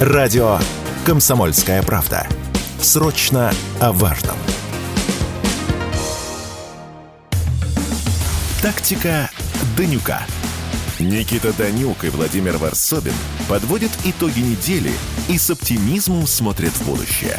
Радио «Комсомольская правда». Срочно о важном. Тактика Данюка. Никита Данюк и Владимир Варсобин подводят итоги недели и с оптимизмом смотрят в будущее.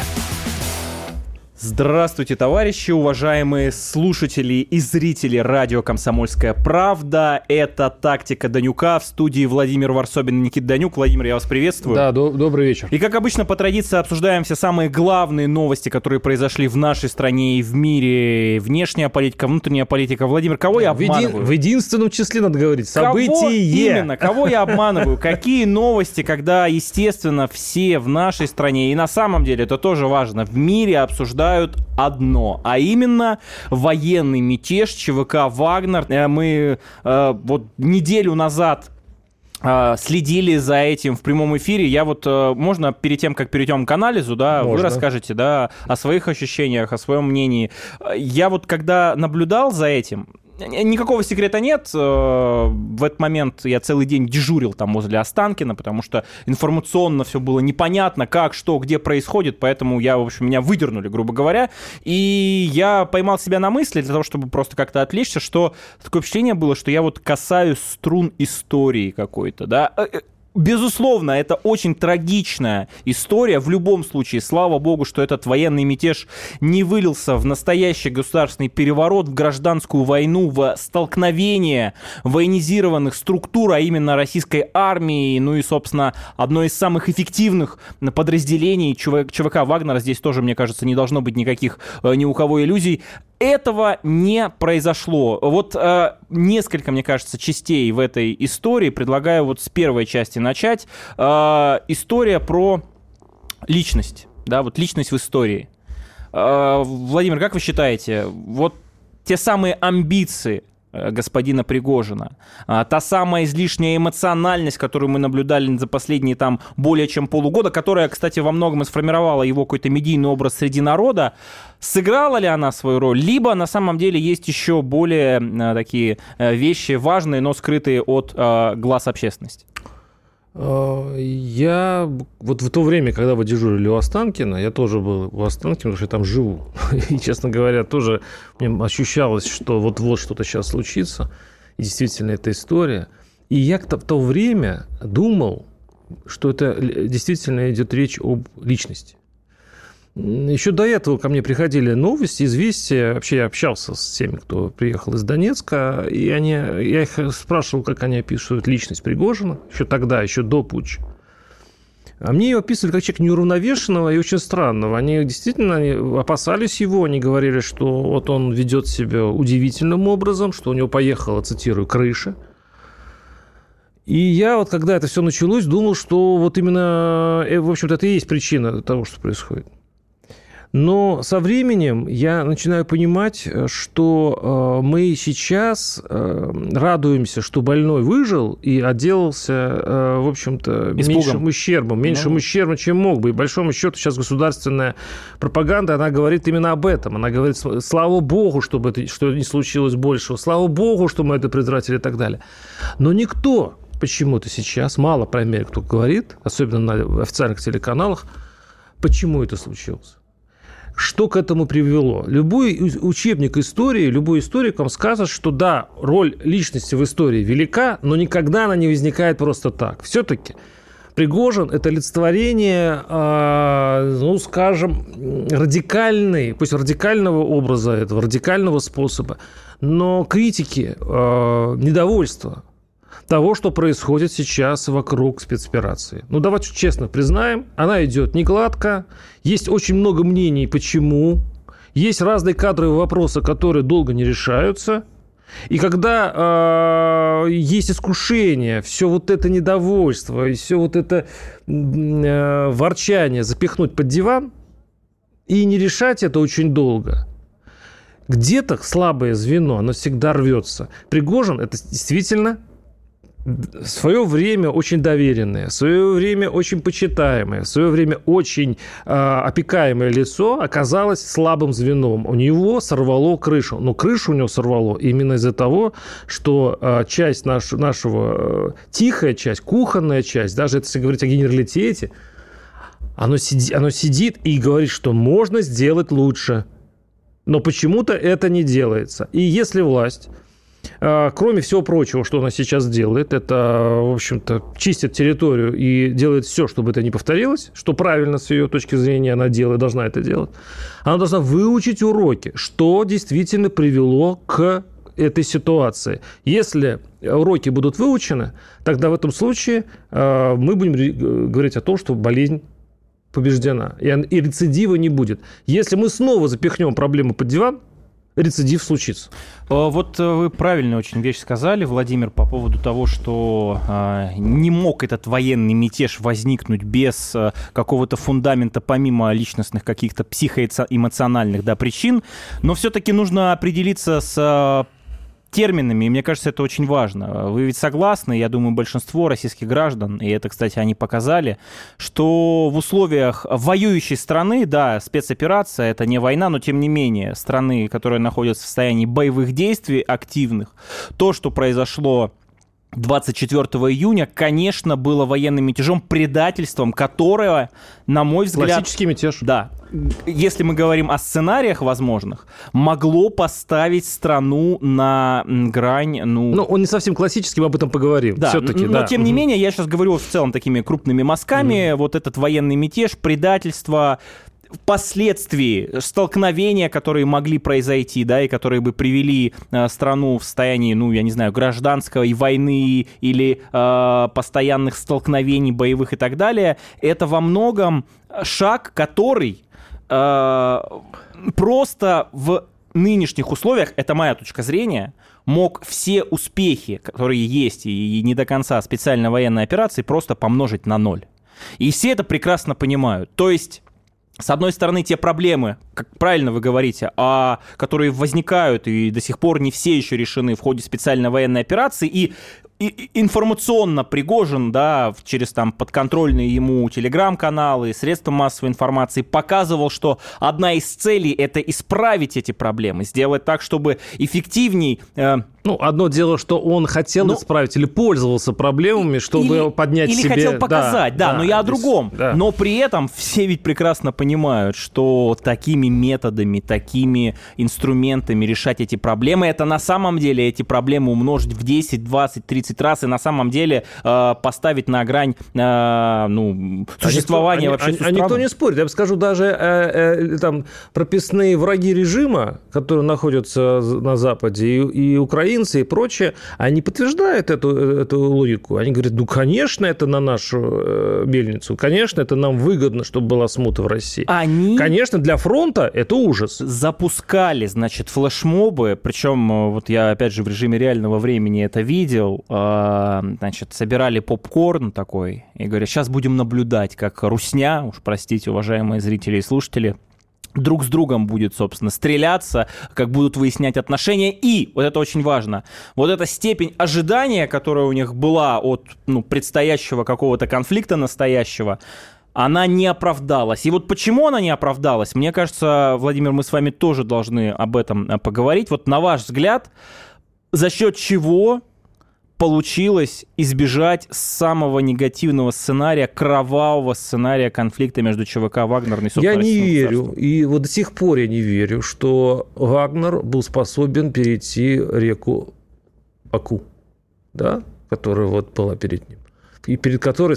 Здравствуйте, товарищи, уважаемые слушатели и зрители радио «Комсомольская правда». Это «Тактика Данюка» в студии Владимир Варсобин и Никита Данюк. Владимир, я вас приветствую. Да, до- добрый вечер. И, как обычно, по традиции обсуждаем все самые главные новости, которые произошли в нашей стране и в мире. Внешняя политика, внутренняя политика. Владимир, кого я В, еди- обманываю? в единственном числе надо говорить. Кого Событие. именно? Кого я обманываю? Какие новости, когда, естественно, все в нашей стране, и на самом деле это тоже важно, в мире обсуждают одно, а именно военный мятеж ЧВК «Вагнер». Э, Мы э, вот неделю назад э, следили за этим в прямом эфире. Я вот, можно перед тем, как перейдем к анализу, да, вы Можно. расскажете, да, о своих ощущениях, о своем мнении. Я вот, когда наблюдал за этим, Никакого секрета нет. Э, В этот момент я целый день дежурил там возле Останкина, потому что информационно все было непонятно, как, что, где происходит, поэтому я, в общем, меня выдернули, грубо говоря. И я поймал себя на мысли, для того, чтобы просто как-то отвлечься, что такое впечатление было, что я вот касаюсь струн истории какой-то, да. Безусловно, это очень трагичная история. В любом случае, слава богу, что этот военный мятеж не вылился в настоящий государственный переворот, в гражданскую войну, в столкновение военизированных структур, а именно российской армии, ну и, собственно, одно из самых эффективных подразделений ЧВ- ЧВК Вагнера. Здесь тоже, мне кажется, не должно быть никаких э, ни у кого иллюзий. Этого не произошло. Вот э, несколько, мне кажется, частей в этой истории. Предлагаю вот с первой части начать. Э, история про личность. Да, вот личность в истории. Э, Владимир, как вы считаете, вот те самые амбиции господина Пригожина, а, та самая излишняя эмоциональность, которую мы наблюдали за последние там более чем полугода, которая, кстати, во многом и сформировала его какой-то медийный образ среди народа, сыграла ли она свою роль, либо на самом деле есть еще более э, такие э, вещи важные, но скрытые от э, глаз общественности? Э, Я вот в то время, когда вы дежурили у Останкина, я тоже был у Останкина, потому что я там живу. И, честно говоря, тоже мне ощущалось, что вот-вот что-то сейчас случится. И действительно, это история. И я в то время думал, что это действительно идет речь об личности. Еще до этого ко мне приходили новости, известия. Вообще я общался с теми, кто приехал из Донецка, и они, я их спрашивал, как они описывают личность Пригожина, еще тогда, еще до путча. А мне его описывали как человека неуравновешенного и очень странного. Они действительно опасались его, они говорили, что вот он ведет себя удивительным образом, что у него поехала, цитирую, крыша. И я вот, когда это все началось, думал, что вот именно, э, в общем-то, это и есть причина того, что происходит. Но со временем я начинаю понимать, э, что э, мы сейчас э, радуемся, что больной выжил и отделался, в общем-то, Испугом. меньшим ущербом, меньшим Ну. ущербом, чем мог бы. И, большому счету, сейчас государственная пропаганда, она говорит именно об этом. Она говорит, «Сл- слава богу, чтобы это, что не случилось большего, слава богу, что мы это предотвратили и так далее. Но никто почему-то сейчас, мало, по мере, кто говорит, особенно на официальных телеканалах, почему это случилось. Что к этому привело? Любой учебник истории, любой историк вам скажет, что да, роль личности в истории велика, но никогда она не возникает просто так. Все-таки Пригожин – это олицетворение, а, ну, скажем, радикальной, пусть радикального образа этого, радикального способа, но критики, а, недовольства того, что происходит сейчас вокруг спецоперации. Ну, давайте честно признаем, она идет не гладко, есть очень много мнений, почему, есть разные кадровые вопросы, которые долго не решаются, и когда э, есть искушение, все вот это недовольство, и все вот это э, ворчание запихнуть под диван и не решать это очень долго, где-то слабое звено, оно всегда рвется. Пригожин – это действительно в свое время очень доверенное, в свое время очень почитаемое, в свое время очень э, опекаемое лицо оказалось слабым звеном. У него сорвало крышу. Но крышу у него сорвало именно из-за того, что э, часть наш, нашего, э, тихая часть, кухонная часть, даже если говорить о генералитете, Оно, сиди, оно сидит и говорит, что можно сделать лучше. Но почему-то это не делается. И если власть кроме всего прочего, что она сейчас делает, это, в общем-то, чистит территорию и делает все, чтобы это не повторилось, что правильно с ее точки зрения она делает, должна это делать. Она должна выучить уроки, что действительно привело к этой ситуации. Если уроки будут выучены, тогда в этом случае а, мы будем говорить о том, что болезнь побеждена, и рецидива не будет. Если мы снова запихнем проблему под диван, рецидив случится. Э, вот э, вы правильно очень вещь сказали, Владимир, по поводу того, что э, не мог этот военный мятеж возникнуть без э, какого-то фундамента, помимо личностных каких-то психоэмоциональных да, причин. Но все-таки нужно определиться с терминами, и мне кажется, это очень важно. Вы ведь согласны, я думаю, большинство российских граждан, и это, кстати, они показали, что в условиях воюющей страны, да, спецоперация, это не война, но тем не менее, страны, которые находятся в состоянии боевых действий активных, то, что произошло 24 июня, конечно, было военным мятежом, предательством, которое, на мой взгляд... Классический мятеж. Да. Если мы говорим о сценариях возможных, могло поставить страну на грань, ну... Ну, он не совсем классический, мы об этом поговорим. Да, Все-таки, но да. тем не менее, я сейчас говорю в целом такими крупными мазками, mm. вот этот военный мятеж, предательство, впоследствии столкновения, которые могли произойти, да, и которые бы привели э, страну в состоянии, ну, я не знаю, гражданской войны или э, постоянных столкновений боевых и так далее, это во многом шаг, который э, просто в нынешних условиях, это моя точка зрения, мог все успехи, которые есть и не до конца специальной военной операции, просто помножить на ноль. И все это прекрасно понимают. То есть с одной стороны, те проблемы, как правильно вы говорите, а, которые возникают и до сих пор не все еще решены в ходе специальной военной операции, и информационно Пригожин, да, через там подконтрольные ему телеграм-каналы, средства массовой информации показывал, что одна из целей это исправить эти проблемы, сделать так, чтобы эффективней... Э... Ну, одно дело, что он хотел ну, исправить или пользовался проблемами, чтобы или, поднять или себе... Или хотел показать, да, да, да но я о другом. Да. Но при этом все ведь прекрасно понимают, что такими методами, такими инструментами решать эти проблемы, это на самом деле эти проблемы умножить в 10, 20, 30 10 раз и на самом деле э, поставить на грань э, ну, существования а вообще никто, а, а никто не спорит. Я бы скажу, даже э, э, там прописные враги режима, которые находятся на Западе, и, и украинцы, и прочее, они подтверждают эту, эту логику. Они говорят, ну, конечно, это на нашу э, мельницу, конечно, это нам выгодно, чтобы была смута в России. Они... Конечно, для фронта это ужас. Запускали, значит, флешмобы, причем э, вот я, опять же, в режиме реального времени это видел, Э, значит, собирали попкорн такой и говорят, сейчас будем наблюдать, как русня, уж простите, уважаемые зрители и слушатели, друг с другом будет, собственно, стреляться, как будут выяснять отношения. И, вот это очень важно, вот эта степень ожидания, которая у них была от ну, предстоящего какого-то конфликта настоящего, она не оправдалась. И вот почему она не оправдалась, мне кажется, Владимир, мы с вами тоже должны об этом э, поговорить. Вот на ваш взгляд, за счет чего получилось избежать самого негативного сценария, кровавого сценария конфликта между ЧВК Вагнер и Я не верю, и вот до сих пор я не верю, что Вагнер был способен перейти реку Аку, да, которая вот была перед ним и перед которой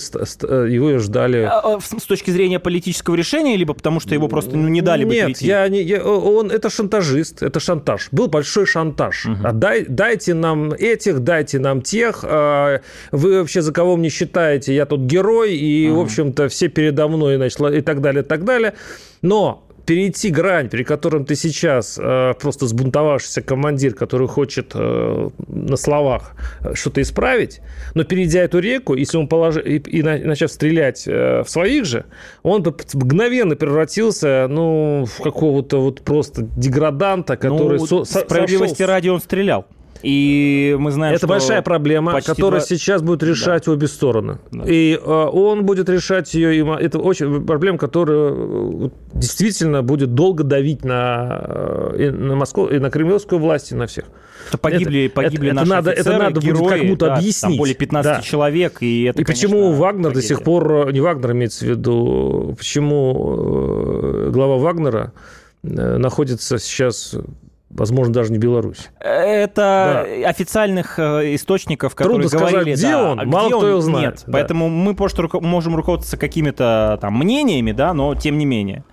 его ждали... А, а, с точки зрения политического решения, либо потому что его просто ну, не дали бы Нет, я не, я, он это шантажист, это шантаж. Был большой шантаж. Угу. Дай, дайте нам этих, дайте нам тех. А, вы вообще за кого мне считаете? Я тут герой, и, угу. в общем-то, все передо мной, значит, и так далее, и так далее. Но перейти грань, при котором ты сейчас э, просто сбунтовавшийся командир, который хочет э, на словах что-то исправить, но перейдя эту реку, если он положил и, и начав стрелять э, в своих же, он бы мгновенно превратился, ну, в какого-то вот просто деграданта, который... Ну, со, справедливости сошел... ради он стрелял. И мы знаем, Это большая проблема, которая два... сейчас будет решать да. обе стороны. Да. И э, он будет решать ее. Это очень проблема, которая действительно будет долго давить на, э, и на Москву, и на кремлевскую власть, и на всех. Это погибли, это, погибли это, наши это надо, офицеры, это надо герои, будет кому-то да, объяснить. Там более 15 да. человек, и это, И конечно, почему Вагнер трагедия. до сих пор, не Вагнер имеется в виду, почему э, глава Вагнера э, находится сейчас, возможно, даже не в Беларуси. Это официальных э, источников, которые Трудно сказать, говорили, где да, он, а мало где кто он, его знает, Нет, да. поэтому мы просто руко- можем руководствоваться какими-то там мнениями, да, но тем не менее.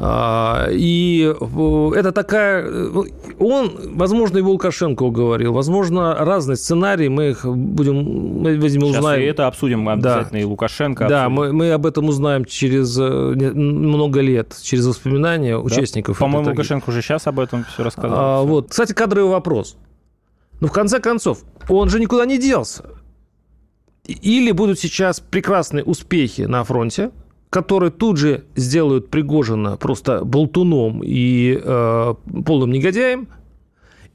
А, И э, это такая... э, Он, возможно, и Лукашенко уговорил, возможно, разные сценарии, мы их будем, мы, видимо, Сейчас узнаем. и это обсудим Да. обязательно, и Лукашенко. Да, обсудим. мы, мы об этом узнаем через э, много лет, через воспоминания Да. участников. По-моему. Лукашенко уже сейчас об этом все рассказал. А, вот. Кстати, кадровый вопрос. Ну, в конце концов, он же никуда не делся. Или будут сейчас прекрасные успехи на фронте, которые тут же сделают Пригожина просто болтуном и э, полным негодяем,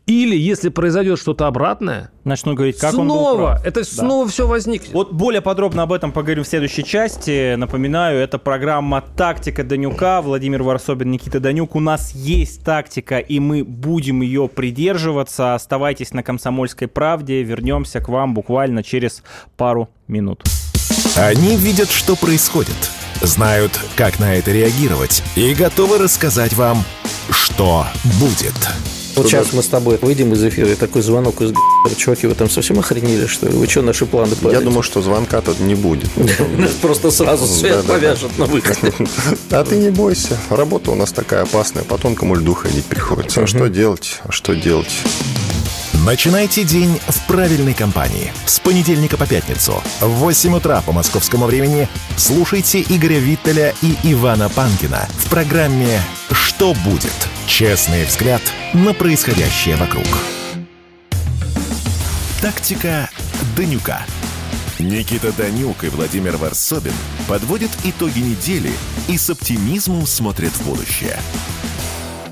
или, если произойдет что-то обратное, Начну говорить, как он был снова, прав. это Да. снова все возникнет. Вот более подробно об этом поговорим в следующей части. Напоминаю, это программа «Тактика Данюка». Владимир Варсобин, Никита Данюк. У нас есть тактика, и мы будем ее придерживаться. Оставайтесь на «Комсомольской правде». Вернемся к вам буквально через пару минут. Они видят, что происходит, знают, как на это реагировать и готовы рассказать вам, что будет. Вот сейчас мы с тобой выйдем из эфира, и такой звонок из. Чуваки, вы там совсем охренели, что ли? Вы что, наши планы Я падают? думаю, что звонка тут не будет. Просто сразу свет повяжет на выходе. А ты не бойся. Работа у нас такая опасная. По тонкому льду ходить приходится. А что делать? А что делать? Начинайте день в правильной компании. С понедельника по пятницу в 8 утра по московскому времени слушайте Игоря Виттеля и Ивана Панкина в программе «Что будет?». Честный взгляд на происходящее вокруг. Тактика Данюка. Никита Данюк и Владимир Варсобин подводят итоги недели и с оптимизмом смотрят в будущее.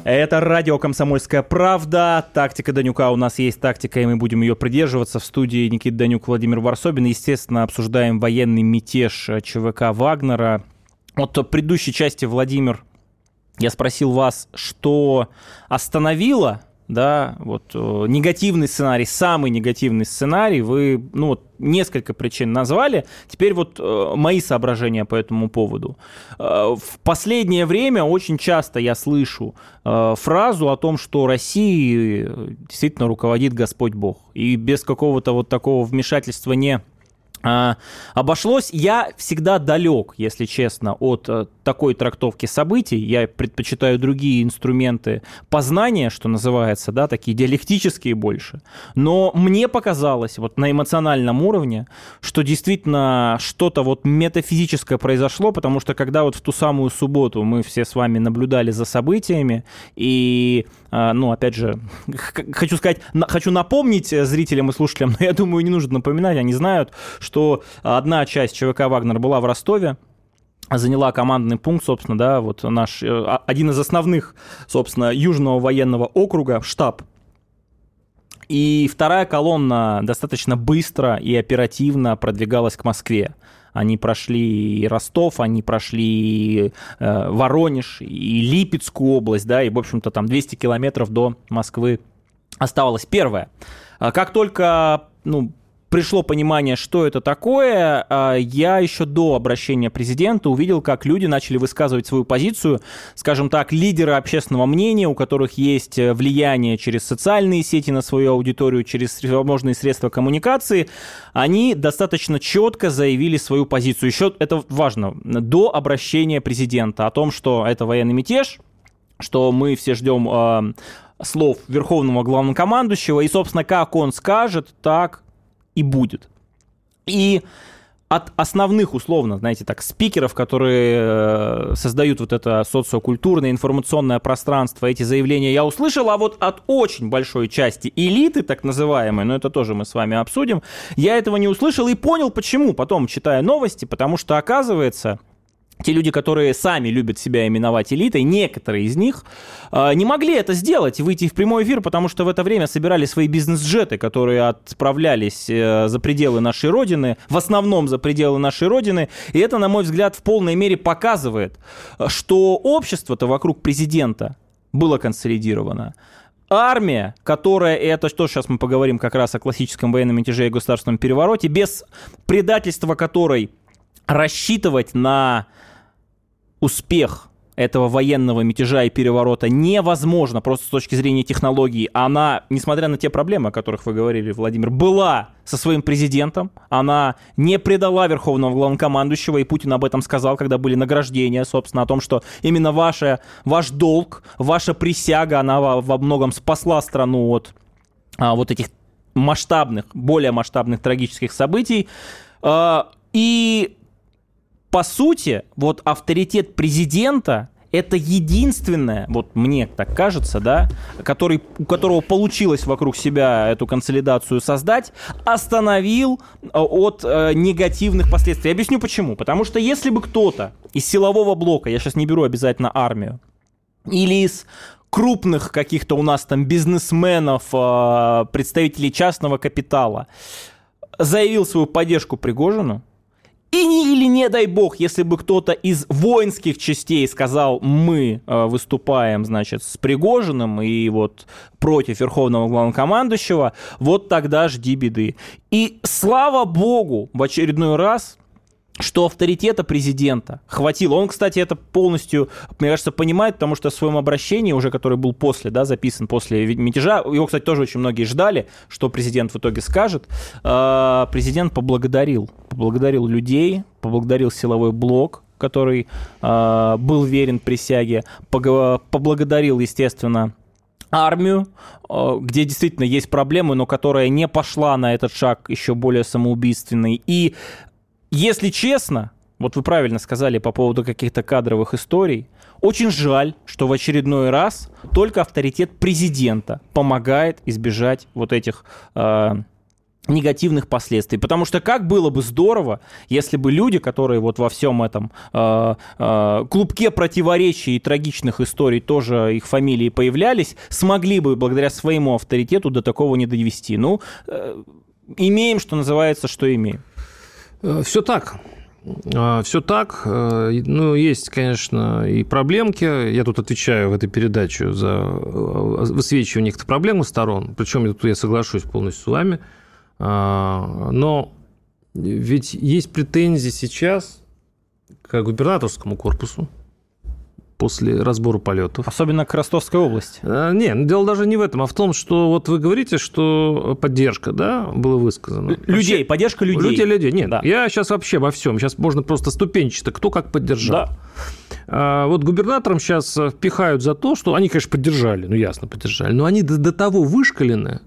Это радио «Комсомольская правда». Тактика Данюка. У нас есть тактика, и мы будем ее придерживаться. В студии Никита Данюк, Владимир Варсобин. Естественно, обсуждаем военный мятеж э, ЧВК Вагнера. Вот в предыдущей части, Владимир, я спросил вас, что остановило да, вот э, негативный сценарий, самый негативный сценарий, вы, ну, вот, несколько причин назвали. Теперь вот э, мои соображения по этому поводу. Э, в последнее время очень часто я слышу э, фразу о том, что Россией э, действительно руководит Господь Бог. И без какого-то вот такого вмешательства не а, обошлось. Я всегда далек, если честно, от э, такой трактовки событий. Я предпочитаю другие инструменты познания, что называется, да, такие диалектические больше. Но мне показалось вот на эмоциональном уровне, что действительно что-то вот метафизическое произошло, потому что когда вот в ту самую субботу мы все с вами наблюдали за событиями, и, ну, опять же, хочу сказать, хочу напомнить э, зрителям и слушателям, но я думаю, не нужно напоминать, они знают, что одна часть ЧВК «Вагнер» была в Ростове, заняла командный пункт, собственно, да, вот наш, э, а- один из основных, собственно, Южного военного округа, штаб. И вторая колонна достаточно быстро и оперативно продвигалась к Москве. Они прошли и Ростов, они прошли и э, Воронеж, и Липецкую область, да, и, в общем-то, там 200 километров до Москвы оставалось. Первое. А Как только, ну, пришло понимание, что это такое, а, я еще до обращения президента увидел, как люди начали высказывать свою позицию, скажем так, лидеры общественного мнения, у которых есть э, влияние через социальные сети на свою аудиторию, через всевозможные средства коммуникации, они достаточно четко заявили свою позицию. Еще это важно, до обращения президента о том, что это военный мятеж, что мы все ждем э, слов верховного главнокомандующего, и, собственно, как он скажет, так и будет. И от основных, условно, знаете, так, спикеров, которые э, создают вот это социокультурное, информационное пространство, эти заявления я услышал, а вот от очень большой части элиты, так называемой, но это тоже мы с вами обсудим, я этого не услышал и понял, почему, потом читая новости, потому что, оказывается, те люди, которые сами любят себя именовать элитой, некоторые из них э, не могли это сделать, выйти в прямой эфир, потому что в это время собирали свои бизнес-джеты, которые отправлялись э, за пределы нашей Родины, в основном за пределы нашей Родины. И это, на мой взгляд, в полной мере показывает, что общество-то вокруг президента было консолидировано. Армия, которая, и это что сейчас мы поговорим как раз о классическом военном мятеже и государственном перевороте, без предательства которой рассчитывать на успех этого военного мятежа и переворота невозможно просто с точки зрения технологий. Она, несмотря на те проблемы, о которых вы говорили, Владимир, была со своим президентом. Она не предала верховного главнокомандующего, и Путин об этом сказал, когда были награждения, собственно, о том, что именно ваше, ваш долг, ваша присяга, она во многом спасла страну от а, вот этих масштабных, более масштабных трагических событий. А, и по сути, вот авторитет президента это единственное, вот мне так кажется, да, который, у которого получилось вокруг себя эту консолидацию создать, остановил э, от э, негативных последствий. Я объясню почему. Потому что если бы кто-то из силового блока, я сейчас не беру обязательно армию, или из крупных каких-то у нас там бизнесменов, э, представителей частного капитала, заявил свою поддержку Пригожину, и не, или не дай бог, если бы кто-то из воинских частей сказал, мы э, выступаем, значит, с Пригожиным и вот против Верховного Главнокомандующего, вот тогда жди беды. И слава богу, в очередной раз что авторитета президента хватило. Он, кстати, это полностью, мне кажется, понимает, потому что в своем обращении, уже который был после, да, записан после мятежа, его, кстати, тоже очень многие ждали, что президент в итоге скажет. А, президент поблагодарил, поблагодарил людей, поблагодарил силовой блок, который а, был верен присяге, поблагодарил, естественно, армию, а, где действительно есть проблемы, но которая не пошла на этот шаг еще более самоубийственный. И если честно, вот вы правильно сказали по поводу каких-то кадровых историй, очень жаль, что в очередной раз только авторитет президента помогает избежать вот этих э, негативных последствий. Потому что как было бы здорово, если бы люди, которые вот во всем этом э, э, клубке противоречий и трагичных историй тоже их фамилии появлялись, смогли бы благодаря своему авторитету до такого не довести. Ну, э, имеем, что называется, что имеем. Э, Все так. А, Все так. Э, ну, есть, конечно, и проблемки. Я тут отвечаю в этой передаче за э, высвечивание некоторых проблем сторон. Причем тут я соглашусь полностью с вами. Но ведь есть претензии сейчас к губернаторскому корпусу, после разбора полетов. Особенно к Ростовской области. А, не, ну, дело даже не в этом, а в том, что вот вы говорите, что поддержка, да, была высказана. Людей, вообще, поддержка людей. Людей, людей. Нет, да. я сейчас вообще во всем. Сейчас можно просто ступенчато, кто как поддержал. Да. А, вот губернаторам сейчас впихают за то, что они, конечно, поддержали, ну ясно, поддержали, но они до, до того вышкалены,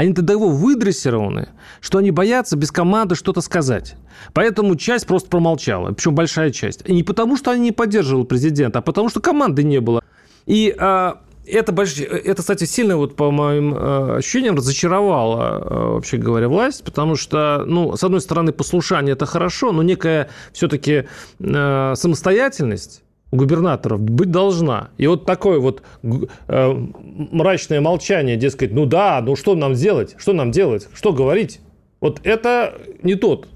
они до того выдрессированы, что они боятся без команды что-то сказать. Поэтому часть просто промолчала, причем большая часть. И не потому, что они не поддерживали президента, а потому, что команды не было. И а, это, это, кстати, сильно, вот, по моим э, ощущениям, разочаровало, э, вообще говоря, власть, потому что, ну, с одной стороны, послушание – это хорошо, но некая все-таки э, самостоятельность у губернаторов быть должна. И вот такое вот э, мрачное молчание, дескать, ну да, ну что нам делать, что нам делать, что говорить, вот это не тот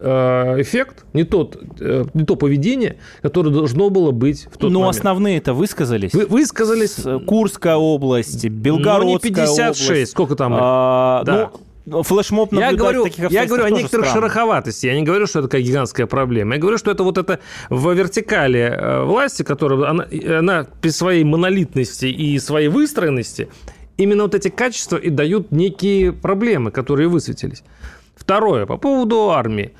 э, эффект, не, тот, э, не то поведение, которое должно было быть в тот Но момент. основные это высказались. Вы, высказались. Курская область, Белгородская ну, не 56, область. сколько там? А, да. Ну, флешмоб я говорю, таких Я говорю о некоторых странно. шероховатости. Я не говорю, что это такая гигантская проблема. Я говорю, что это вот это в вертикали э, власти, которая она, она при своей монолитности и своей выстроенности, именно вот эти качества и дают некие проблемы, которые высветились. Второе, по поводу армии.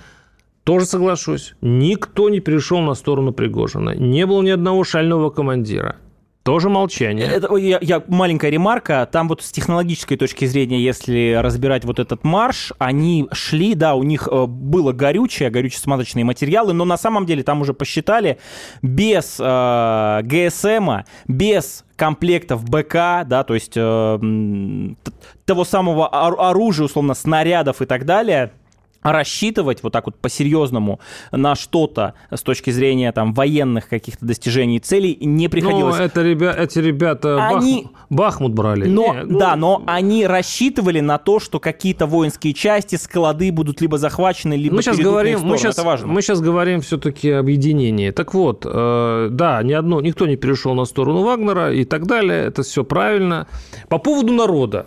Тоже соглашусь. Никто не перешел на сторону Пригожина. Не было ни одного шального командира. Тоже молчание. Это, я, я, маленькая ремарка. Там вот с технологической точки зрения, если разбирать вот этот марш, они шли, да, у них э, было горючее, горюче-смазочные материалы, но на самом деле там уже посчитали, без э, ГСМа, без комплектов БК, да, то есть э, того самого оружия, условно, снарядов и так далее – рассчитывать вот так вот по-серьезному на что-то с точки зрения там военных каких-то достижений и целей не приходилось. Ну, это ребя... эти ребята Они... Бах... Бахмут брали. Но, Не, ну, Да, но они рассчитывали на то, что какие-то воинские части, склады будут либо захвачены, либо мы сейчас говорим, мы сейчас, Это важно. мы сейчас говорим все-таки об единении. Так вот, э, да, ни одно, никто не перешел на сторону Вагнера и так далее. Это все правильно. По поводу народа.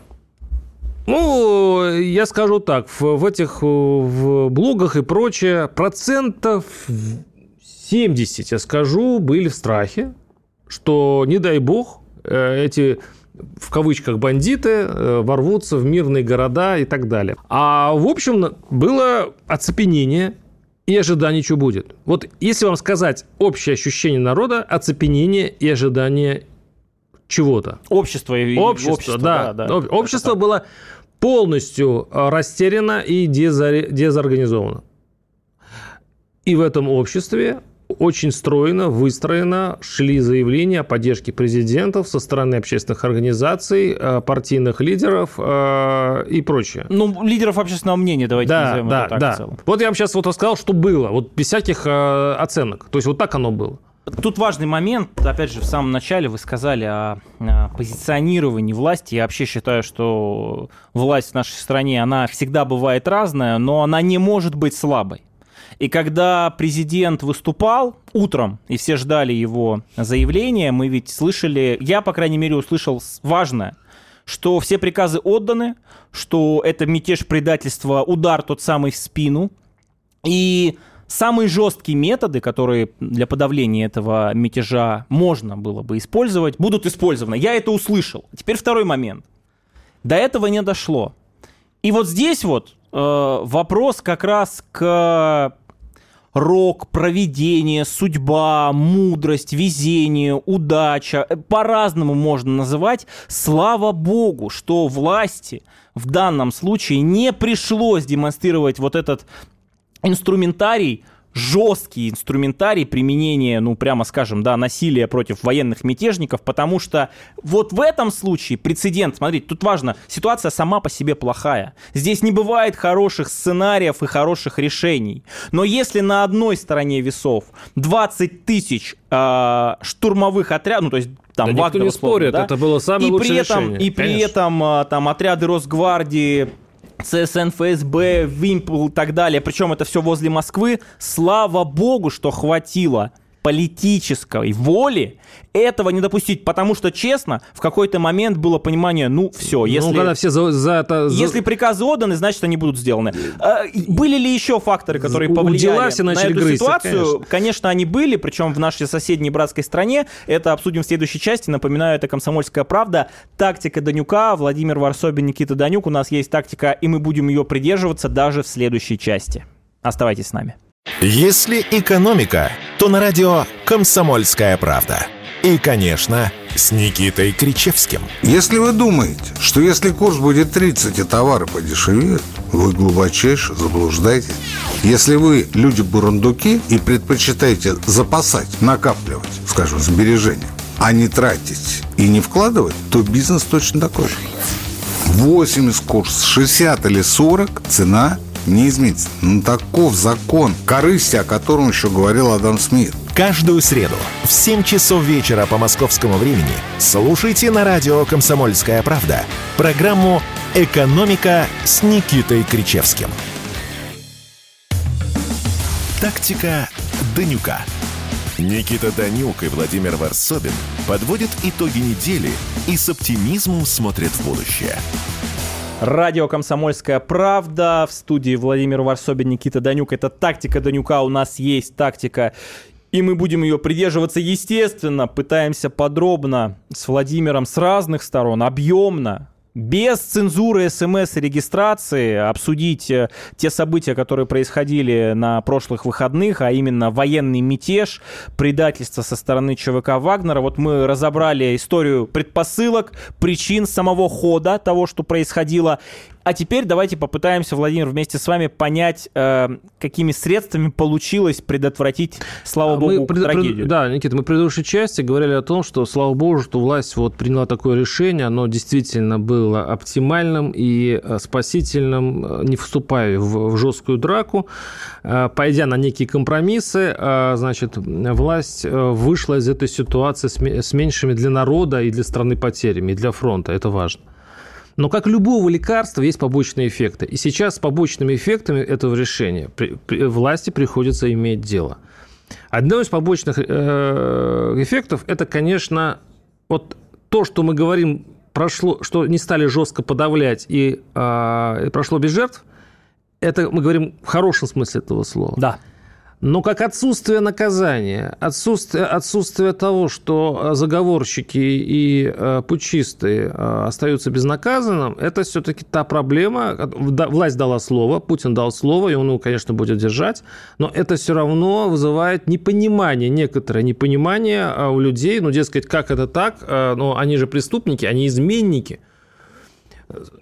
Ну, я скажу так, в, в этих э, в блогах и прочее процентов 70, я скажу, были в страхе, что, не дай бог, э, эти в кавычках бандиты э, ворвутся в мирные города и так далее. А в общем было оцепенение и ожидание, что будет. Вот если вам сказать общее ощущение народа, оцепенение и ожидание чего-то. Общество и Общество, да. да, Об- Общество было полностью э, растеряно и дезорганизовано. И в этом обществе очень стройно, выстроено шли заявления о поддержке президентов со стороны общественных организаций, э, партийных лидеров э, и прочее. Ну, лидеров общественного мнения, давайте Да, назовем да, это так да. в целом. Вот я вам сейчас вот рассказал, что было, вот без всяких э, оценок. То есть вот так оно было. Тут важный момент, опять же, в самом начале вы сказали о, о позиционировании власти. Я вообще считаю, что власть в нашей стране, она всегда бывает разная, но она не может быть слабой. И когда президент выступал утром, и все ждали его заявления, мы ведь слышали, я, по крайней мере, услышал важное, что все приказы отданы, что это мятеж предательства, удар тот самый в спину, и самые жесткие методы, которые для подавления этого мятежа можно было бы использовать, будут использованы. Я это услышал. Теперь второй момент. До этого не дошло. И вот здесь вот э, вопрос как раз к рок, провидение, судьба, мудрость, везение, удача. Э, По-разному можно называть. Слава богу, что власти в данном случае не пришлось демонстрировать вот этот инструментарий, жесткий инструментарий применения, ну, прямо скажем, да, насилия против военных мятежников, потому что вот в этом случае прецедент, смотрите, тут важно, ситуация сама по себе плохая. Здесь не бывает хороших сценариев и хороших решений. Но если на одной стороне весов 20 тысяч э, штурмовых отрядов, ну, то есть там Да никто Вагнер, не условно, спорит, да, это было самое и лучшее при этом, решение, И при конечно. этом а, там отряды Росгвардии, ЦСН, ФСБ, Вимпл и так далее, причем это все возле Москвы, слава богу, что хватило политической воли этого не допустить, потому что, честно, в какой-то момент было понимание, ну, все, если... Ну, когда все за, за это... за- Если приказы отданы, значит, они будут сделаны. А, Были ли еще факторы, которые повлияли все на эту грызть, ситуацию? Конечно. они были, причем в нашей соседней братской стране. Это обсудим в следующей части. Напоминаю, это «Комсомольская правда». Тактика Данюка. Владимир Варсобин, Никита Данюк. У нас есть тактика, и мы будем ее придерживаться даже в следующей части. Оставайтесь с нами. Если экономика, то на радио «Комсомольская правда». И, конечно, с Никитой Кричевским. Если вы думаете, что если курс будет 30 и товары подешевеют, вы глубочайше заблуждаетесь. Если вы люди бурундуки и предпочитаете запасать, накапливать, скажем, сбережения, а не тратить и не вкладывать, то бизнес точно такой же. 80 курс, 60 или 40, цена не изменится. Ну, таков закон корысти, о котором еще говорил Адам Смит. Каждую среду в 7 часов вечера по московскому времени слушайте на радио «Комсомольская правда» программу «Экономика» с Никитой Кричевским. Тактика Данюка. Никита Данюк и Владимир Варсобин подводят итоги недели и с оптимизмом смотрят в будущее. Радио «Комсомольская правда». В студии Владимир Варсобин, Никита Данюк. Это тактика Данюка. У нас есть тактика. И мы будем ее придерживаться, естественно. Пытаемся подробно с Владимиром с разных сторон, объемно, без цензуры смс регистрации обсудить э, те события, которые происходили на прошлых выходных, а именно военный мятеж, предательство со стороны ЧВК Вагнера. Вот мы разобрали историю предпосылок, причин самого хода того, что происходило. А теперь давайте попытаемся, Владимир, вместе с вами понять, э, какими средствами получилось предотвратить, слава богу, А Мы пред- трагедию. да, Никита, мы в предыдущей части говорили о том, что, слава богу, что власть вот приняла такое решение, оно действительно было оптимальным и э, спасительным, э, не вступая в, в жесткую драку, Э, пойдя на некие компромиссы, значит, власть вышла из этой ситуации с с меньшими для народа и для страны потерями, и для фронта, это важно. Но как любого лекарства есть побочные эффекты. И сейчас с побочными эффектами этого решения власти приходится иметь дело. Одно из побочных э, эффектов это, конечно, вот то, что мы говорим, прошло, что не стали жестко подавлять и, э, и прошло без жертв, это мы говорим в хорошем смысле этого слова. Да. Но как отсутствие наказания, отсутствие, отсутствие того, что э, заговорщики и э, путчисты э, остаются безнаказанным, это все-таки та проблема. Власть дала слово, Путин дал слово, и он его, конечно, будет держать, но это все равно вызывает непонимание, некоторое непонимание э, у людей, ну, дескать, как это так, Э, ну, они же преступники, они изменники.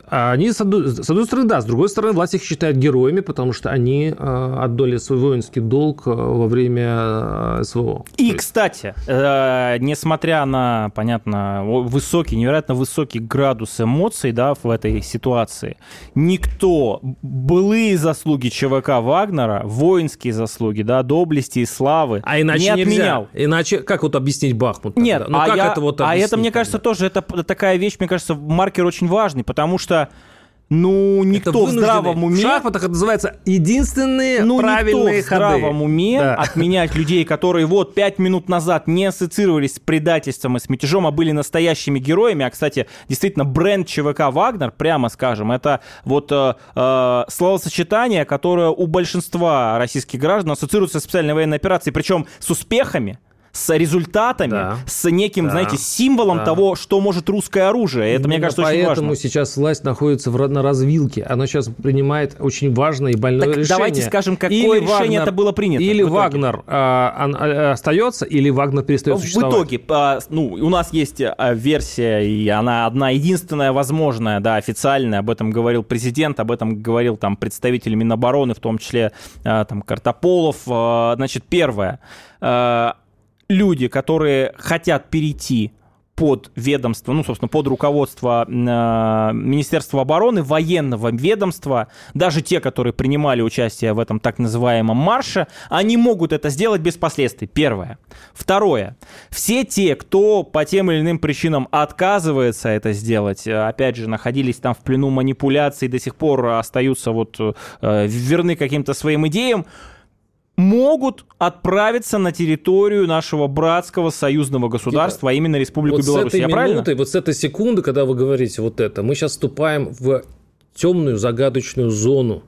А они, с одной, с одной стороны, да, с другой стороны, власть их считает героями, потому что они э, отдали свой воинский долг э, во время СВО. И, кстати, э, несмотря на, понятно, высокий, невероятно высокий градус эмоций, да, в этой ситуации, никто былые заслуги ЧВК Вагнера, воинские заслуги, да, доблести и славы А иначе не нельзя. отменял. Иначе как вот объяснить Бахмут? тогда? Нет, ну а, как я- это вот а это, объяснить мне кажется, тогда? тоже это такая вещь, мне кажется, маркер очень важный, потому что, ну, никто в здравом уме... В шахматах это называется единственные Ну, правильные никто в здравом ходы. уме Да. отменять людей, которые вот пять минут назад не ассоциировались с предательством и с мятежом, а были настоящими героями. А, кстати, действительно, бренд ЧВК «Вагнер», прямо скажем, это вот э, э, словосочетание, которое у большинства российских граждан ассоциируется с специальной военной операцией, причем с успехами, с результатами, Да. с неким, Да. знаете, символом Да. того, что может русское оружие. Это, мне кажется, очень поэтому важно. сейчас власть находится в, на развилке. Она сейчас принимает очень важное и больное Так решение. давайте скажем, какое Или решение это было принято Или в. Вагнер а, а, остается, или Вагнер перестает В существовать. итоге, а, ну, у нас есть а, версия, и она одна единственная возможная, да, официальная. Об этом говорил президент, об этом говорил там представитель Минобороны, в том числе а, там Картополов. А, Значит, первое. Люди, которые хотят перейти под ведомство, ну, собственно, под руководство э, Министерства обороны, военного ведомства, даже те, которые принимали участие в этом так называемом марше, они могут это сделать без последствий. Первое. Второе. Все те, кто по тем или иным причинам отказывается это сделать, э, опять же, находились там в плену манипуляций, до сих пор остаются вот э, верны каким-то своим идеям, могут отправиться на территорию нашего братского союзного государства, а именно Республику вот Беларусь. с этой Я правильно? минуты, вот с этой секунды, когда вы говорите вот это, мы сейчас вступаем в темную загадочную зону,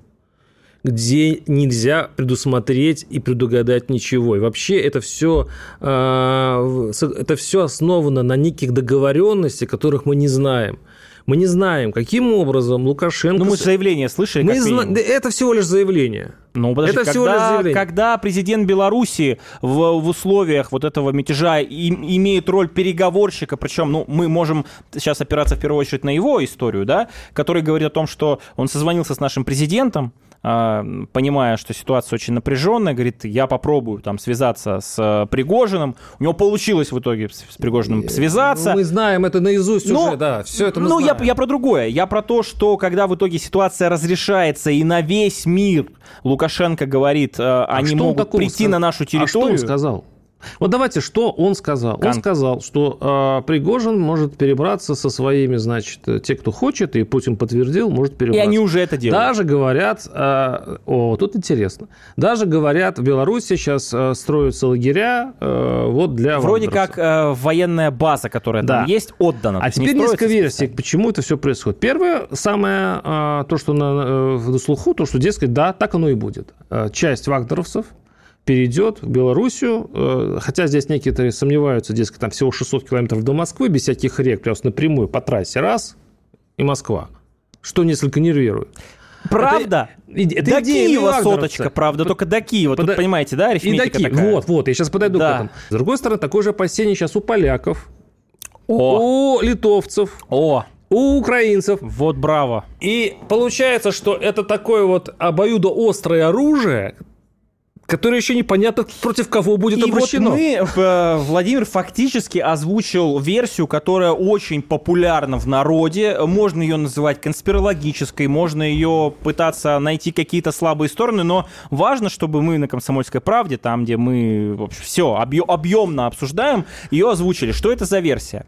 где нельзя предусмотреть и предугадать ничего. И вообще это все, это все основано на неких договоренностях, которых мы не знаем. Мы не знаем, каким образом Лукашенко... Ну, мы заявление слышали, Мы зна- да Это всего лишь заявление. Ну, подожди, Это когда, всего лишь заявление. когда президент Беларуси в, в условиях вот этого мятежа и- имеет роль переговорщика, причем, ну, мы можем сейчас опираться в первую очередь на его историю, да, который говорит о том, что он созвонился с нашим президентом, понимая, что ситуация очень напряженная, говорит, я попробую там связаться с э, Пригожиным. У него получилось в итоге с, с Пригожиным связаться. Ну, Мы знаем это наизусть Но- уже, да, все это мы ну, я, знаем. я про другое. Я про то, что когда в итоге ситуация разрешается, и на весь мир Лукашенко говорит, э, они А что он могут прийти сказал? на нашу А что территорию. он сказал? Вот давайте, что он сказал? Он Кон- сказал, что э, Пригожин может перебраться со своими, значит, э, те, кто хочет, и Путин подтвердил, может и перебраться. они уже это делают. Даже говорят, э, о, тут интересно, даже говорят, в Беларуси сейчас э, строятся лагеря э, вот для Вроде вагнеровцев. как э, военная база, которая Да. там есть, отдана. А есть не теперь несколько версий, почему это все происходит. Первое, самое, а, то, что на, э, на слуху, то, что, дескать, да, так оно и будет. А, Часть вагнеровцев перейдет в Белоруссию, э, хотя здесь некоторые сомневаются, дескать, там всего 600 километров до Москвы, без всяких рек, прям напрямую по трассе, раз, и Москва. Что несколько нервирует. Правда? Это- это до Киева соточка, правда, только до Киева. Тут, Пода- понимаете, да, И арифметика такие, такая? вот, вот, я сейчас подойду Да. к этому. С другой стороны, такое же опасение сейчас у поляков, О, у литовцев, о, у украинцев. Вот браво. И получается, что это такое вот обоюдоострое оружие, которое еще непонятно против кого будет И обращено. вот мы, э, Владимир фактически озвучил версию, которая очень популярна в народе. Можно ее называть конспирологической, можно ее пытаться найти какие-то слабые стороны, но важно, чтобы мы на «Комсомольской правде», там, где мы в общем, все объемно обсуждаем, ее озвучили. Что это за версия?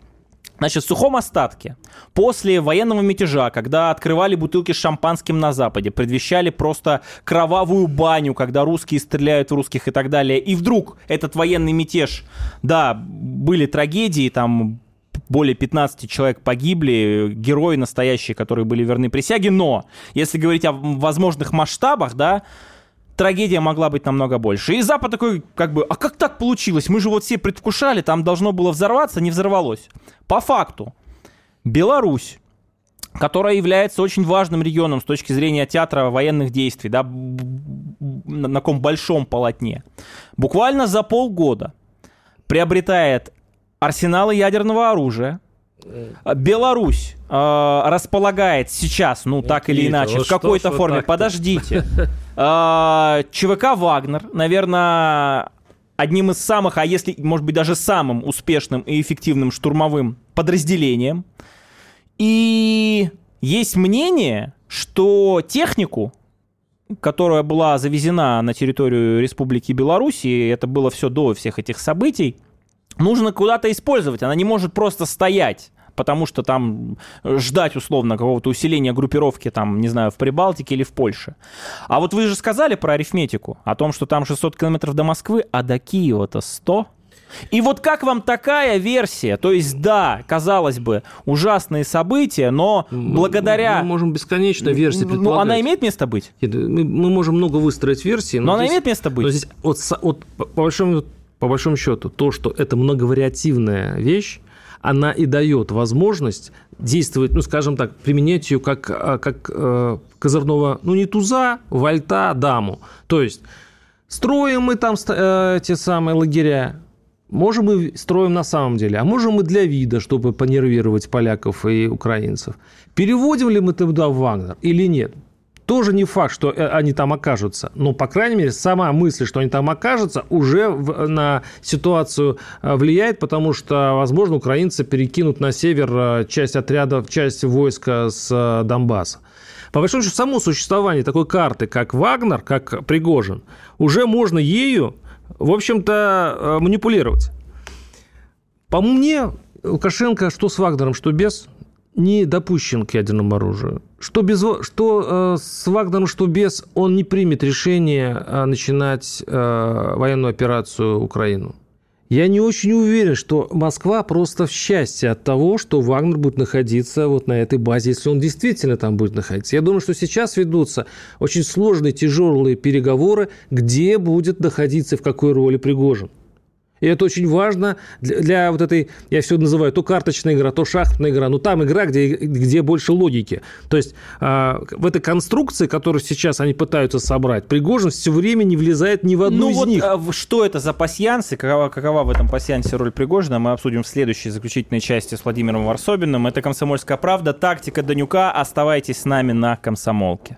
Значит, в сухом остатке, после военного мятежа, когда открывали бутылки с шампанским на Западе, предвещали просто кровавую баню, когда русские стреляют в русских и так далее, и вдруг этот военный мятеж, да, были трагедии, там более 15 человек погибли, герои настоящие, которые были верны присяге, но если говорить о возможных масштабах, да, трагедия могла быть намного больше. И Запад такой, как бы, а как так получилось? Мы же вот все предвкушали, там должно было взорваться, не взорвалось. По факту, Беларусь, которая является очень важным регионом с точки зрения театра военных действий, да, на таком большом полотне, буквально за полгода приобретает арсеналы ядерного оружия, Беларусь э, располагает сейчас, ну так или иначе, ну в какой-то форме. Подождите. Э, ЧВК Вагнер, наверное, одним из самых, а если, может быть, даже самым успешным и эффективным штурмовым подразделением. И есть мнение, что технику, которая была завезена на территорию Республики Беларусь, и это было все до всех этих событий, нужно куда-то использовать. Она не может просто стоять потому что там ждать условно какого-то усиления группировки, там, не знаю, в Прибалтике или в Польше. А вот вы же сказали про арифметику, о том, что там 600 километров до Москвы, а до Киева-то 100. И вот как вам такая версия? То есть, да, казалось бы, ужасные события, но благодаря... Мы можем бесконечно версии предполагать. Ну, она имеет место быть? Мы, мы можем много выстроить версий. Но, но она здесь, имеет место быть? Но здесь, вот, вот, по, большому, по большому счету, то, что это многовариативная вещь, она и дает возможность действовать, ну, скажем так, применять ее как, а, как э, козырного, ну, не туза, вальта, даму. То есть строим мы там э, те самые лагеря, Можем мы строим на самом деле, а можем мы для вида, чтобы понервировать поляков и украинцев. Переводим ли мы туда в Вагнер или нет? Тоже не факт, что э, они там окажутся. Но, по крайней мере, сама мысль, что они там окажутся, уже в, на ситуацию э, влияет, потому что, возможно, украинцы перекинут на север э, часть отрядов, часть войска с Донбасса. По большому счету, само существование такой карты, как Вагнер, как Пригожин, уже можно ею, в общем-то, манипулировать. По мне, Лукашенко, что с Вагнером, что без, не допущен к ядерному оружию. Что, без, что э, с Вагнером, что без, он не примет решение э, начинать э, военную операцию Украину. Я не очень уверен, что Москва просто в счастье от того, что Вагнер будет находиться вот на этой базе, если он действительно там будет находиться. Я думаю, что сейчас ведутся очень сложные, тяжелые переговоры, где будет находиться, в какой роли Пригожин. И это очень важно для, для вот этой, я все называю, то карточная игра, то шахматная игра. Но там игра, где, где больше логики. То есть э, в этой конструкции, которую сейчас они пытаются собрать, Пригожин все время не влезает ни в одну ну из вот, них. А, что это за пасьянсы, какова, какова в этом пасьянсе роль Пригожина, мы обсудим в следующей заключительной части с Владимиром Варсобиным. Это «Комсомольская правда», тактика Данюка. Оставайтесь с нами на «Комсомолке».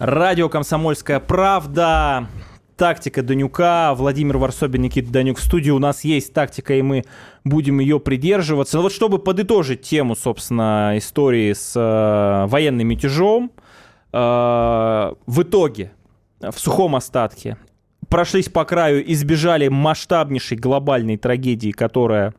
Радио «Комсомольская правда». Тактика Данюка. Владимир Варсобин, Никита Данюк в студии. У нас есть тактика, и мы будем ее придерживаться. Но вот чтобы подытожить тему, собственно, истории с э, военным мятежом, э, в итоге, в сухом остатке, прошлись по краю, избежали масштабнейшей глобальной трагедии, которая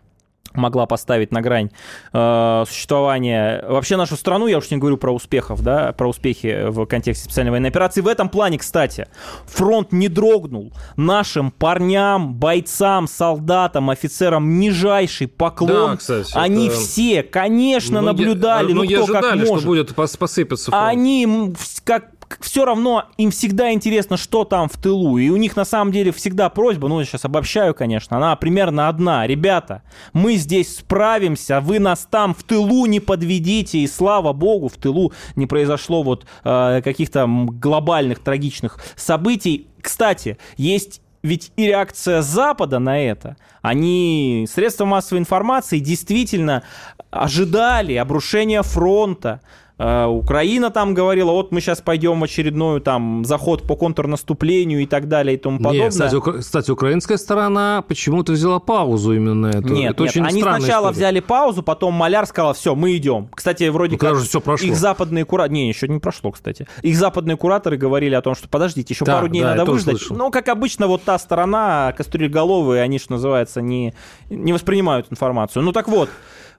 могла поставить на грань э, существования вообще нашу страну, я уж не говорю про успехов, да, про успехи в контексте специальной военной операции. В этом плане, кстати, фронт не дрогнул. Нашим парням, бойцам, солдатам, офицерам нижайший поклон. Да, кстати, Они это- все, конечно, Многие- наблюдали, ну многие кто как ожидали, может. что будет пос- посыпаться фронт. Они как все равно им всегда интересно, что там в тылу. И у них на самом деле всегда просьба, ну, я сейчас обобщаю, конечно, она примерно одна. Ребята, мы здесь справимся, вы нас там в тылу не подведите. И слава богу, в тылу не произошло вот э, каких-то глобальных трагичных событий. Кстати, есть ведь и реакция Запада на это. Они, средства массовой информации, действительно ожидали обрушения фронта. Э, Украина там говорила, вот мы сейчас пойдем в очередной там заход по контрнаступлению и так далее и тому подобное. кстати, укра- кстати, украинская сторона почему-то взяла паузу именно это. Нет, это нет, очень они сначала история. взяли паузу, потом Маляр сказал, все, мы идем. Кстати, вроде Ну, как же всё прошло? их западные кураторы... Не, еще не прошло, кстати. Их западные кураторы говорили о том, что подождите, еще Да, пару дней да, надо выждать. слышал. Ну, как обычно, вот та сторона, кастрюлеголовые, они, что называется, не, не воспринимают информацию. Ну так вот,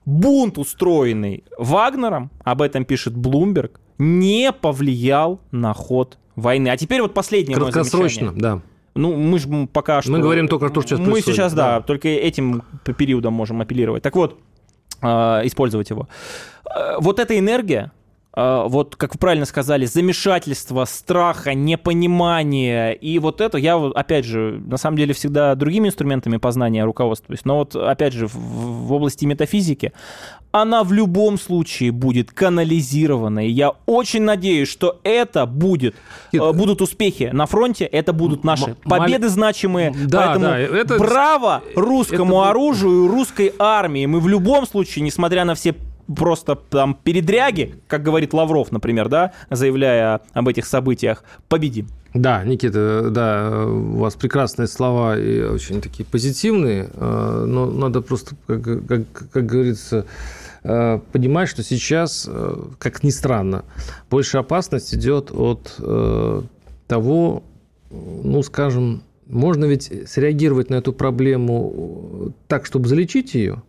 бунт, устроенный Вагнером, об этом пишет Блумберг, не повлиял на ход войны. А теперь вот последнее мое Краткосрочно, замечание. да. Ну, мы же пока что... говорим только то, что сейчас Мы происходит, сейчас, да, да. только этим периодом можем апеллировать. Так вот, э, использовать его. Э, Вот эта энергия, вот, как вы правильно сказали, замешательство, страха, непонимание, и вот это, я, опять же, на самом деле всегда другими инструментами познания руководствуюсь, но вот, опять же, в, в области метафизики, она в любом случае будет канализирована, и я очень надеюсь, что это будет, Нет, э, будут успехи на фронте, это будут наши победы значимые, Да, поэтому да, это- браво русскому это- оружию, русской армии, мы в любом случае, несмотря на все просто там передряги, как говорит Лавров, например, да, заявляя об этих событиях, победим. Да, Никита, да, у вас прекрасные слова и очень такие позитивные, э, но надо просто, как, как, как говорится, э, понимать, что сейчас, э, как ни странно, больше опасность идет от того, ну, скажем, можно ведь среагировать на эту проблему так, чтобы залечить ее,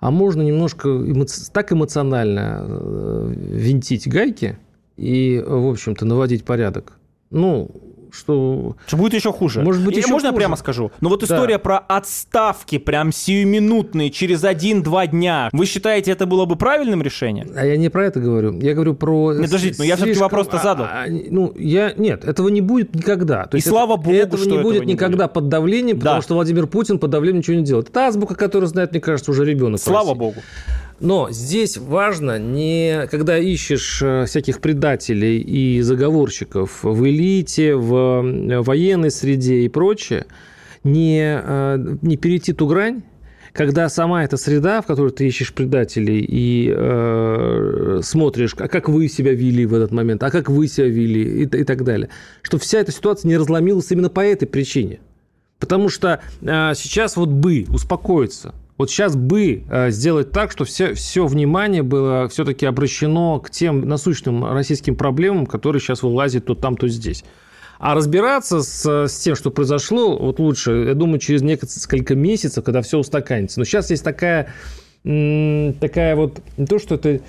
а можно немножко эмо- так эмоционально э, винтить гайки и, в общем-то, наводить порядок. Ну, что... Что будет еще хуже. Может быть, Или еще можно я хуже. прямо скажу? Ну вот Да. история про отставки прям сиюминутные через один-два дня. Вы считаете, это было бы правильным решением? А я не про это говорю. Я говорю про... Нет, подождите, но я всё-таки слишком- вопрос-то задал. а, а, ну, я... Нет, этого не будет никогда. То И есть слава это- богу, этого что не этого будет не никогда будет. под давлением, потому Да. что Владимир Путин под давлением ничего не делает. Это азбука, которую знает, мне кажется, уже ребенок. Слава богу. Но здесь важно не когда ищешь э, всяких предателей и заговорщиков в элите, в э, военной среде и прочее, не, э, не перейти ту грань, когда сама эта среда, в которой ты ищешь предателей и э, смотришь, а как вы себя вели в этот момент, а как вы себя вели и, и так далее, что вся эта ситуация не разломилась именно по этой причине. Потому что э, сейчас вот бы успокоиться. Вот сейчас бы э, сделать так, что все, все внимание было все-таки обращено к тем насущным российским проблемам, которые сейчас вылазят то там, то здесь. А разбираться с, с тем, что произошло, вот лучше, я думаю, через несколько месяцев, когда все устаканится. Но сейчас есть такая, такая вот, не то, что это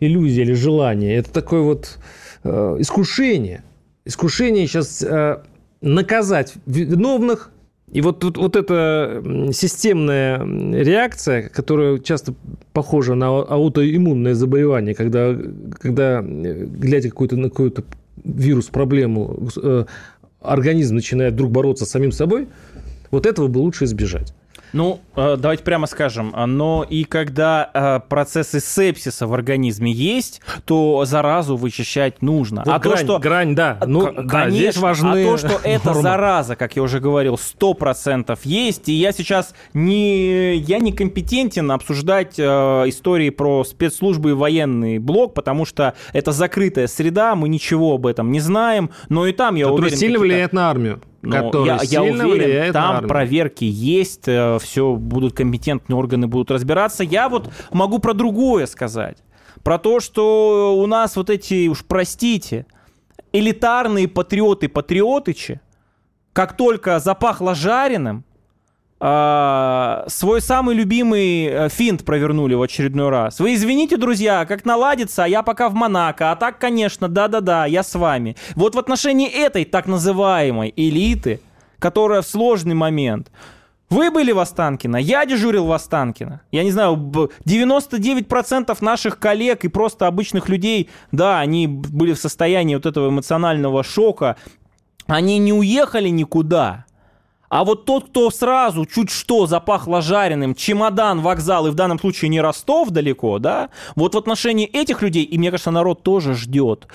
иллюзия или желание, это такое вот э, искушение. Искушение сейчас э, наказать виновных, и вот, вот, вот эта системная реакция, которая часто похожа на аутоиммунное заболевание, когда, когда э, глядя какую-то, на какую-то вирус, проблему, э, организм начинает вдруг бороться с самим собой, вот этого бы лучше избежать. Ну, э, давайте прямо скажем, а, но и когда э, процессы сепсиса в организме есть, то заразу вычищать нужно. Вот а грань, то, что... грань, да. Ну, К- да, здесь Конечно, важны а то, что нормы. зараза, как я уже говорил, 100% есть, и я сейчас не, я не компетентен обсуждать э, истории про спецслужбы и военный блок, потому что это закрытая среда, мы ничего об этом не знаем, но и там, я который уверен... сильно влияет на армию. Но который я, я сильно уверен, там армию. проверки есть, все будут компетентные органы будут разбираться. Я вот могу про другое сказать. Про то, что у нас вот эти, уж простите, элитарные патриоты-патриотычи, как только запахло жареным, а, свой самый любимый э, финт провернули в очередной раз. Вы извините, друзья, как наладится, а я пока в Монако. А так, конечно, да-да-да, я с вами. Вот в отношении этой так называемой элиты, которая в сложный момент вы были в Останкино, я дежурил в Останкино. Я не знаю, 99% наших коллег и просто обычных людей, да, они были в состоянии вот этого эмоционального шока. Они не уехали никуда. А вот тот, кто сразу чуть что запахло жареным, чемодан, вокзал, и в данном случае не Ростов далеко, да, вот в отношении этих людей, и мне кажется, народ тоже ждет.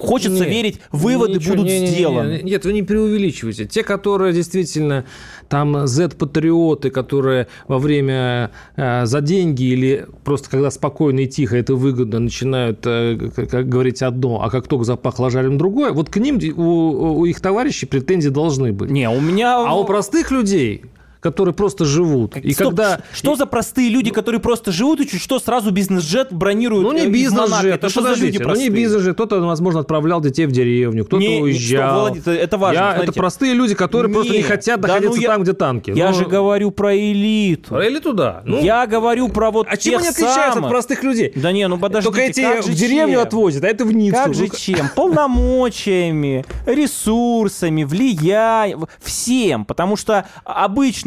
Хочется Нет, верить, выводы ничего, будут не, не, не, сделаны. Нет, вы не преувеличиваете. Те, которые действительно там Z-патриоты, которые во время э, за деньги или просто когда спокойно и тихо это выгодно начинают, э, как говорить, одно, а как только запахло жареным другое, вот к ним у, у их товарищей претензии должны быть. Не, у меня... А у простых людей которые просто живут. И Стоп, когда... Что за простые люди, которые просто живут и чуть что сразу бизнес-джет бронируют? Ну, не э, из бизнес-джет, Монако? Это ну, что за люди подождите, ну, простые? не бизнес-джет. Кто-то, возможно, отправлял детей в деревню, кто-то Не, не, уезжал. что, Владимир, это важно, Я- это простые люди, которые просто не Не, хотят да находиться ну я- там, где танки. Я Ну, же говорю про элиту. Или туда. Ну, я говорю про вот а чем они отличаются самых. от простых людей? Да не, ну подождите, Только эти как же в деревню чем? отвозят, а это в Ниццу. Как же Ну, чем? Полномочиями, ресурсами, влиянием, всем. Потому что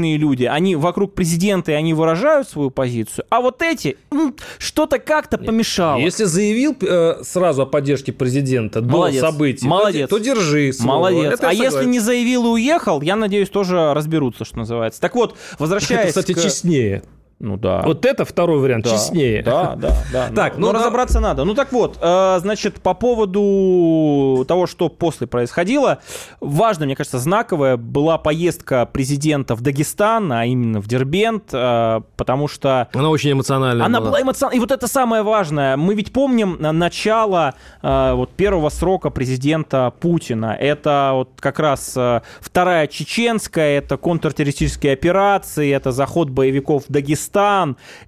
обычные люди, они вокруг президента, и они выражают свою позицию, а вот эти, м, что-то как-то помешало. Если заявил э, сразу о поддержке президента до Молодец. событий, то Молодец. де- то, держи слово. Молодец. Это а если не заявил и уехал, я надеюсь, тоже разберутся, что называется. Так вот, возвращаясь Это, кстати, к- честнее. Ну да. Вот это второй вариант, Да, честнее. Да, да, да. Так, но, ну, на- разобраться надо. Ну так вот, э, значит, по поводу того, что после происходило, важно, мне кажется, знаковая была поездка президента в Дагестан, а именно в Дербент, э, потому что Она очень эмоциональная она была эмоциональной. И вот это самое важное. Мы ведь помним начало э, вот первого срока президента Путина. Это вот как раз э, вторая чеченская, это контртеррористические операции, это заход боевиков в Дагестан.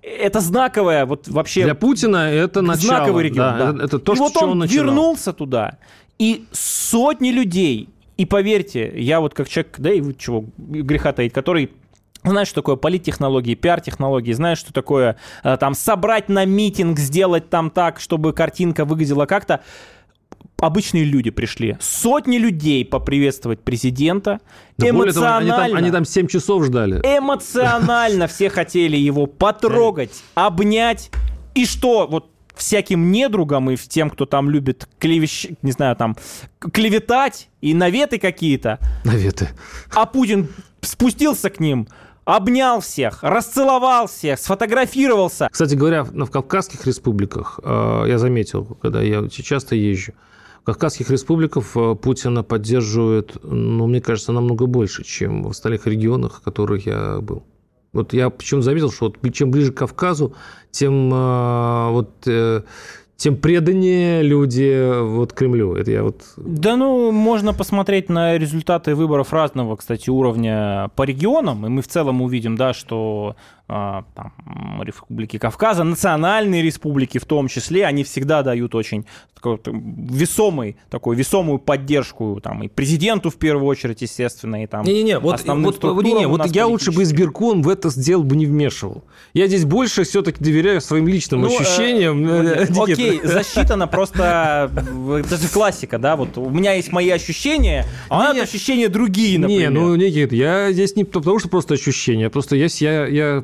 Это знаковое вот вообще Для Путина это начало. знаковый регион. Да, да. Это, то, и что, вот он начинал. вернулся туда, и сотни людей, и поверьте, я вот как человек, да и вы чего греха таить, который знает, что такое политтехнологии, пиар-технологии, знает, что такое э, там собрать на митинг, сделать там так, чтобы картинка выглядела как-то. Обычные люди пришли. Сотни людей поприветствовать президента. Да более того, они, эмоционально. там, они там 7 часов ждали. Эмоционально все хотели его потрогать, обнять. И что, вот всяким недругам и тем, кто там любит клевещ... не знаю, там, клеветать и наветы какие-то, Наветы. а Путин спустился к ним, обнял всех, расцеловал всех, сфотографировался. Кстати говоря, в в Кавказских республиках, э, я заметил, когда я часто езжу, Кавказских республиках э, Путина поддерживают, ну, мне кажется, намного больше, чем в остальных регионах, в которых я был. Вот я почему заметил, что вот чем ближе к Кавказу, тем э, вот э, тем преданнее люди вот Кремлю. Это я вот Да ну, можно посмотреть на результаты выборов разного, кстати, уровня по регионам, и мы в целом увидим, да, что там, м, республики Кавказа, национальные республики в том числе, они всегда дают очень такой, вот, весомый, такой весомую поддержку там, и президенту в первую очередь, естественно, и там Не-не-не, вот, основным вот, структурам не-не, у вот я лучше бы избирком в это сделал бы не вмешивал. Я здесь больше все-таки доверяю своим личным Ну, э, ощущениям. э, Никита. Окей, засчитано просто, э, это же классика, да, вот у меня есть мои ощущения, а у Не, нас ощущения другие, Не, например. ну, Никит, я здесь не потому, что просто ощущения, просто я, я, я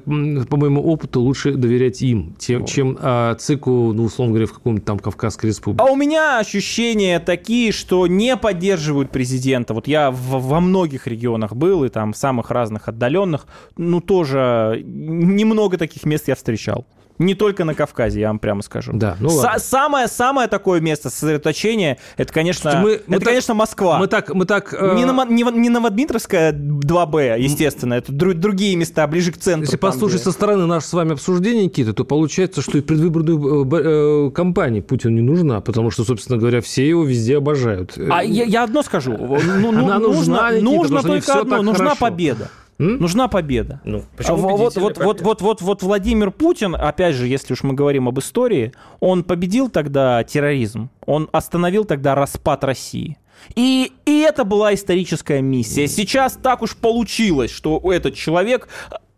по моему опыту лучше доверять им, чем, чем а, ЦИКу, ну, условно говоря, в каком-то там Кавказской республике. А у меня ощущения такие, что не поддерживают президента. Вот я в- во многих регионах был, и там в самых разных отдаленных, ну тоже немного таких мест я встречал. Не только на Кавказе, я вам прямо скажу. Да, ну ладно. самое, самое такое место сосредоточения, это, конечно, Мы- мы это, так- конечно, Москва. Мы так, мы так... э, Не, на, не, не Новодмитровская 2Б, естественно, это дру- другие места, ближе к центру. Если там, послушать где- со стороны наше с вами обсуждение, Никита, то получается, что и предвыборную э, э, кампанию Путину не нужна, потому что, собственно говоря, все его везде обожают. А я, я одно скажу. Ну, ну, Она нужна, нужно, Никита, нужно только одно. Нужна хорошо. победа. М? Нужна победа. Ну, А вот, вот, вот, вот, вот, вот Владимир Путин, опять же, если уж мы говорим об истории, он победил тогда терроризм, он остановил тогда распад России. И, и это была историческая миссия. Сейчас так уж получилось, что этот человек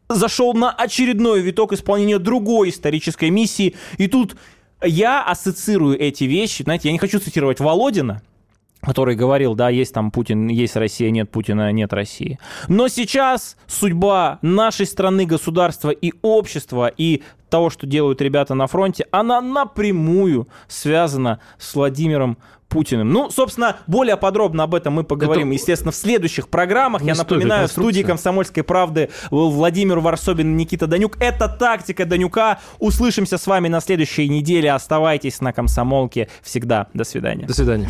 зашел на очередной виток исполнения другой исторической миссии. И тут я ассоциирую эти вещи. Знаете, я не хочу цитировать Володина, который говорил, да, есть там Путин, есть Россия, нет Путина, нет России. Но сейчас судьба нашей страны, государства и общества, и того, что делают ребята на фронте, она напрямую связана с Владимиром Путиным. Ну, собственно, более подробно об этом мы поговорим, Это... естественно, в следующих программах. Я напоминаю, в студии «Комсомольской правды» Владимир Варсобин и Никита Данюк. Это «Тактика Данюка». Услышимся с вами на следующей неделе. Оставайтесь на «Комсомолке» всегда. До свидания. До свидания.